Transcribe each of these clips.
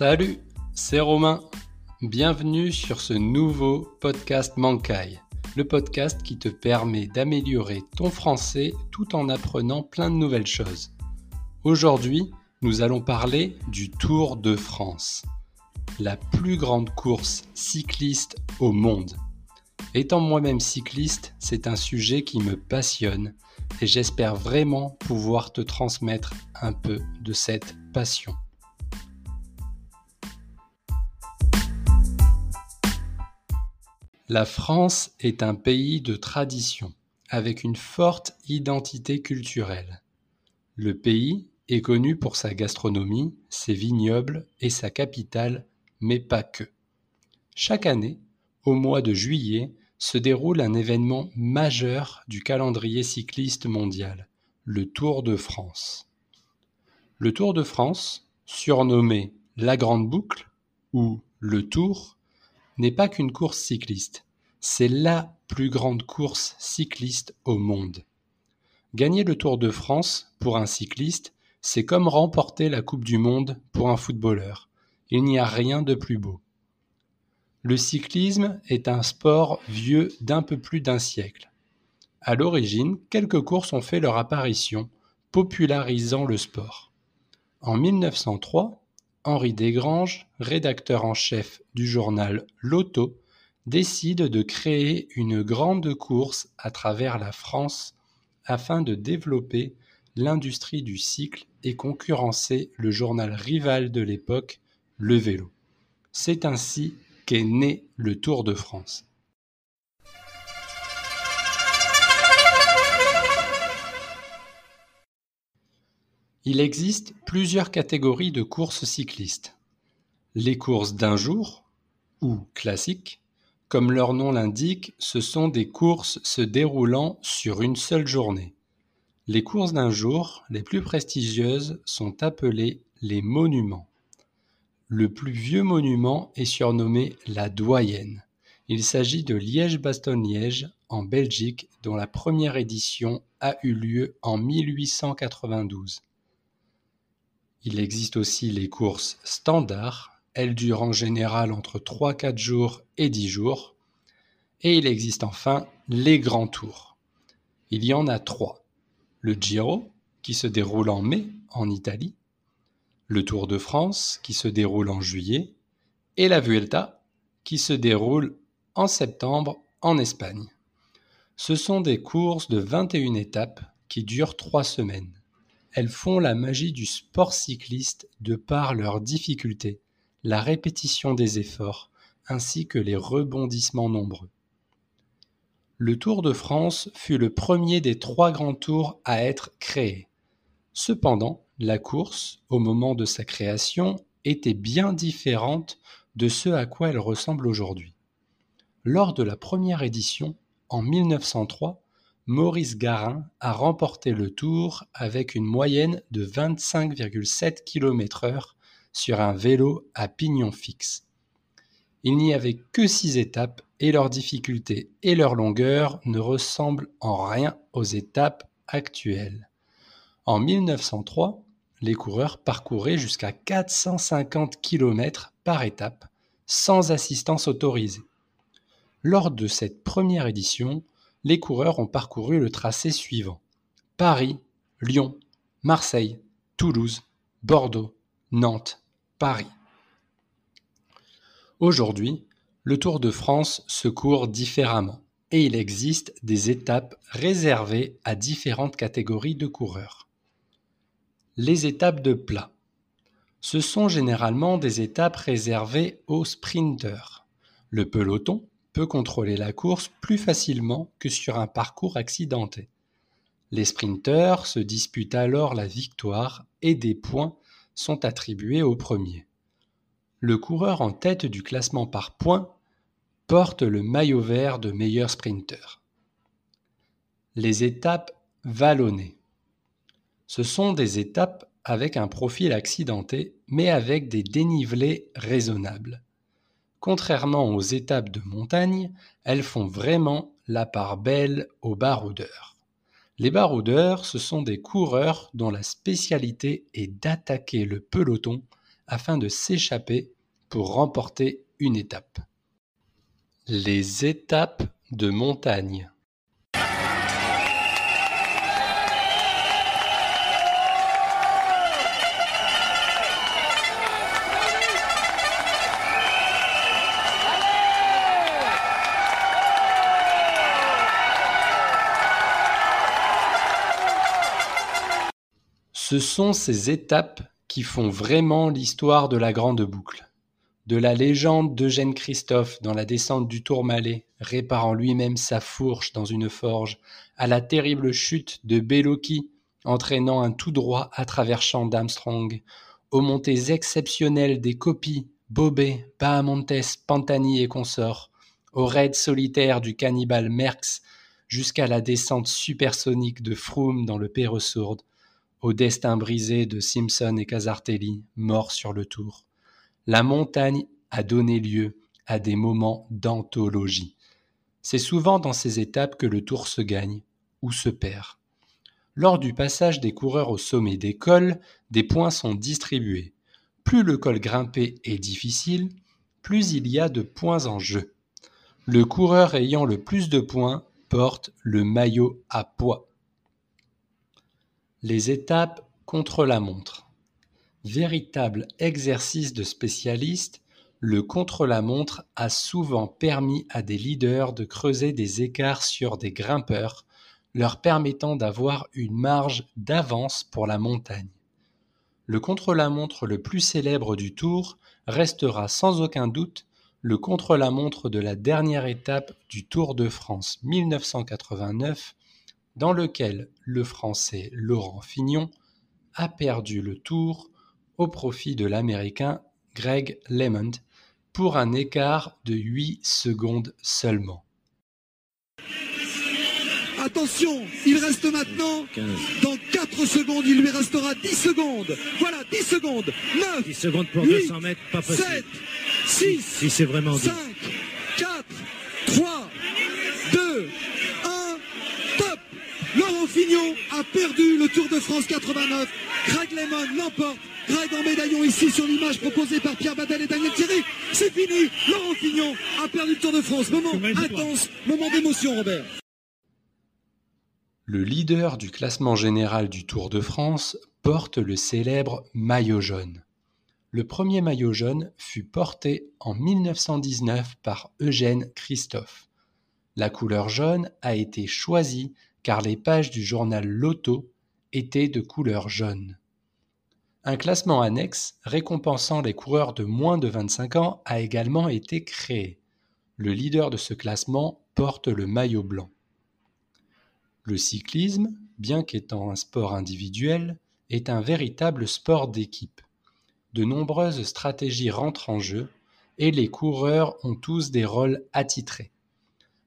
Salut, c'est Romain. Bienvenue sur ce nouveau podcast Mankai, le podcast qui te permet d'améliorer ton français tout en apprenant plein de nouvelles choses. Aujourd'hui, nous allons parler du Tour de France, la plus grande course cycliste au monde. Étant moi-même cycliste, c'est un sujet qui me passionne et j'espère vraiment pouvoir te transmettre un peu de cette passion. La France est un pays de tradition, avec une forte identité culturelle. Le pays est connu pour sa gastronomie, ses vignobles et sa capitale, mais pas que. Chaque année, au mois de juillet, se déroule un événement majeur du calendrier cycliste mondial, le Tour de France. Le Tour de France, surnommé la Grande Boucle ou le Tour, n'est pas qu'une course cycliste, c'est la plus grande course cycliste au monde. Gagner le Tour de France pour un cycliste, c'est comme remporter la Coupe du Monde pour un footballeur. Il n'y a rien de plus beau. Le cyclisme est un sport vieux d'un peu plus d'un siècle. À l'origine, quelques courses ont fait leur apparition, popularisant le sport. En 1903, Henri Desgranges, rédacteur en chef du journal L'Auto, décide de créer une grande course à travers la France afin de développer l'industrie du cycle et concurrencer le journal rival de l'époque, Le Vélo. C'est ainsi qu'est né le Tour de France. Il existe plusieurs catégories de courses cyclistes. Les courses d'un jour, ou classiques, comme leur nom l'indique, ce sont des courses se déroulant sur une seule journée. Les courses d'un jour, les plus prestigieuses, sont appelées les monuments. Le plus vieux monument est surnommé la Doyenne. Il s'agit de Liège-Bastogne-Liège en Belgique dont la première édition a eu lieu en 1892. Il existe aussi les courses standards, elles durent en général entre 3-4 jours et 10 jours. Et il existe enfin les grands tours. Il y en a trois. Le Giro, qui se déroule en mai en Italie, le Tour de France qui se déroule en juillet et la Vuelta qui se déroule en septembre en Espagne. Ce sont des courses de 21 étapes qui durent trois semaines. Elles font la magie du sport cycliste de par leur difficulté, la répétition des efforts, ainsi que les rebondissements nombreux. Le Tour de France fut le premier des trois grands tours à être créé. Cependant, la course, au moment de sa création, était bien différente de ce à quoi elle ressemble aujourd'hui. Lors de la première édition, en 1903, Maurice Garin a remporté le tour avec une moyenne de 25,7 km/h sur un vélo à pignon fixe. Il n'y avait que six étapes et leur difficulté et leur longueur ne ressemblent en rien aux étapes actuelles. En 1903, les coureurs parcouraient jusqu'à 450 km par étape, sans assistance autorisée. Lors de cette première édition, les coureurs ont parcouru le tracé suivant Paris, Lyon, Marseille, Toulouse, Bordeaux, Nantes, Paris. Aujourd'hui, le Tour de France se court différemment et il existe des étapes réservées à différentes catégories de coureurs. Les étapes de plat. Ce sont généralement des étapes réservées aux sprinteurs. Le peloton peut contrôler la course plus facilement que sur un parcours accidenté. Les sprinteurs se disputent alors la victoire et des points sont attribués au premier. Le coureur en tête du classement par points porte le maillot vert de meilleur sprinter. Les étapes vallonnées. Ce sont des étapes avec un profil accidenté, mais avec des dénivelés raisonnables. Contrairement aux étapes de montagne, elles font vraiment la part belle aux baroudeurs. Les baroudeurs, ce sont des coureurs dont la spécialité est d'attaquer le peloton afin de s'échapper pour remporter une étape. Les étapes de montagne. Ce sont ces étapes qui font vraiment l'histoire de la Grande Boucle. De la légende d'Eugène Christophe dans la descente du Tourmalet, réparant lui-même sa fourche dans une forge, à la terrible chute de Bellocchi, entraînant un tout droit à travers champ d'Armstrong, aux montées exceptionnelles des copies, Bobet, Bahamontes, Pantani et consorts, aux raids solitaires du cannibale Merckx, jusqu'à la descente supersonique de Froome dans le Péresourde, au destin brisé de Simpson et Casartelli, morts sur le tour. La montagne a donné lieu à des moments d'anthologie. C'est souvent dans ces étapes que le tour se gagne ou se perd. Lors du passage des coureurs au sommet des cols, des points sont distribués. Plus le col grimpé est difficile, plus il y a de points en jeu. Le coureur ayant le plus de points porte le maillot à poids. Les étapes contre-la-montre. Véritable exercice de spécialiste, le contre-la-montre a souvent permis à des leaders de creuser des écarts sur des grimpeurs, leur permettant d'avoir une marge d'avance pour la montagne. Le contre-la-montre le plus célèbre du Tour restera sans aucun doute le contre-la-montre de la dernière étape du Tour de France 1989 dans lequel le Français Laurent Fignon a perdu le tour au profit de l'Américain Greg LeMond pour un écart de 8 secondes seulement. Attention, il reste maintenant, dans 4 secondes, il lui restera 10 secondes. Voilà, 10 secondes. 9, 10 secondes pour 8, 200 mètres, pas possible. 7, 6, Si c'est vraiment 5, 4, Fignon a perdu le Tour de France 89. Greg Lemon l'emporte. Greg en médaillon ici sur l'image proposée par Pierre Badel et Daniel Thierry. C'est fini. Laurent Fignon a perdu le Tour de France. Moment intense, moment d'émotion, Robert. Le leader du classement général du Tour de France porte le célèbre maillot jaune. Le premier maillot jaune fut porté en 1919 par Eugène Christophe. La couleur jaune a été choisie car les pages du journal Loto étaient de couleur jaune. Un classement annexe récompensant les coureurs de moins de 25 ans a également été créé. Le leader de ce classement porte le maillot blanc. Le cyclisme, bien qu'étant un sport individuel, est un véritable sport d'équipe. De nombreuses stratégies rentrent en jeu et les coureurs ont tous des rôles attitrés.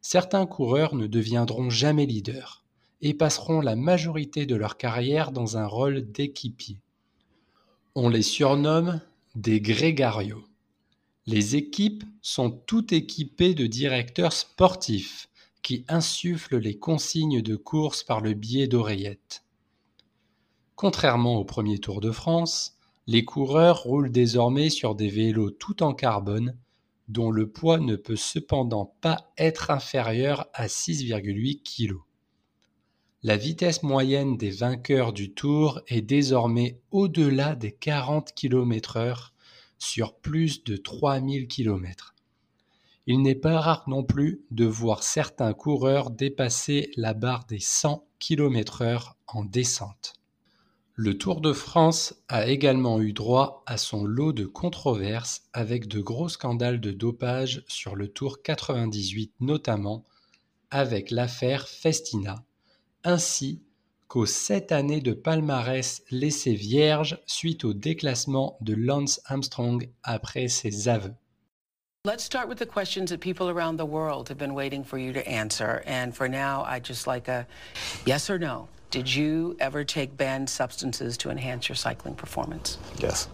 Certains coureurs ne deviendront jamais leaders et passeront la majorité de leur carrière dans un rôle d'équipier. On les surnomme des grégarios. Les équipes sont toutes équipées de directeurs sportifs qui insufflent les consignes de course par le biais d'oreillettes. Contrairement au premier Tour de France, les coureurs roulent désormais sur des vélos tout en carbone dont le poids ne peut cependant pas être inférieur à 6,8 kg. La vitesse moyenne des vainqueurs du Tour est désormais au-delà des 40 km/h sur plus de 3000 km. Il n'est pas rare non plus de voir certains coureurs dépasser la barre des 100 km/h en descente. Le Tour de France a également eu droit à son lot de controverses avec de gros scandales de dopage sur le Tour 98 notamment, avec l'affaire Festina, ainsi qu'aux sept années de palmarès laissées vierges suite au déclassement de Lance Armstrong après ses aveux. Let's start with the questions that people around the world have been waiting for you to answer. And for now, I'd just like a yes or no. Did you ever take banned substances to enhance your cycling performance? Yes.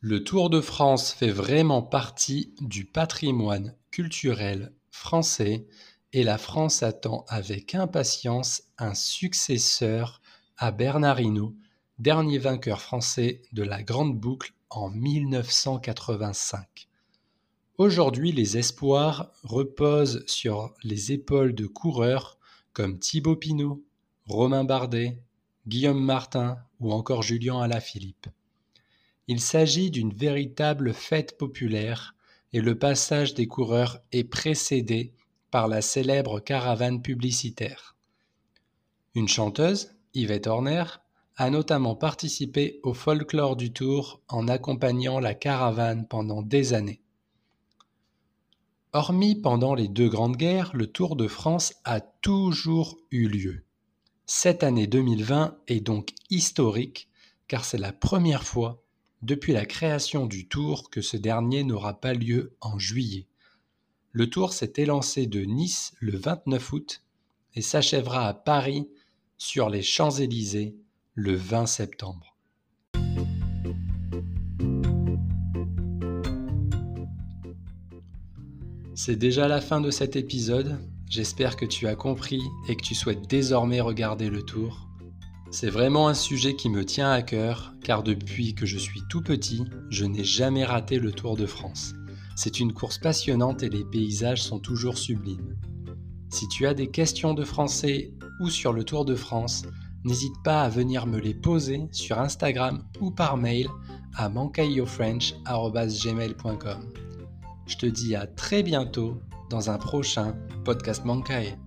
Le Tour de France fait vraiment partie du patrimoine culturel français et la France attend avec impatience un successeur à Bernard Hinault, dernier vainqueur français de la Grande Boucle en 1985. Aujourd'hui, les espoirs reposent sur les épaules de coureurs comme Thibaut Pinot, Romain Bardet, Guillaume Martin ou encore Julien Alaphilippe. Il s'agit d'une véritable fête populaire et le passage des coureurs est précédé par la célèbre caravane publicitaire. Une chanteuse, Yvette Horner, a notamment participé au folklore du Tour en accompagnant la caravane pendant des années. Hormis pendant les deux grandes guerres, le Tour de France a toujours eu lieu. Cette année 2020 est donc historique car c'est la première fois depuis la création du Tour que ce dernier n'aura pas lieu en juillet. Le Tour s'est élancé de Nice le 29 août et s'achèvera à Paris sur les Champs-Élysées le 20 septembre. C'est déjà la fin de cet épisode. J'espère que tu as compris et que tu souhaites désormais regarder le tour. C'est vraiment un sujet qui me tient à cœur car depuis que je suis tout petit, je n'ai jamais raté le Tour de France. C'est une course passionnante et les paysages sont toujours sublimes. Si tu as des questions de français ou sur le Tour de France, n'hésite pas à venir me les poser sur Instagram ou par mail à mancayofrench.gmail.com. Je te dis à très bientôt dans un prochain podcast Mankai.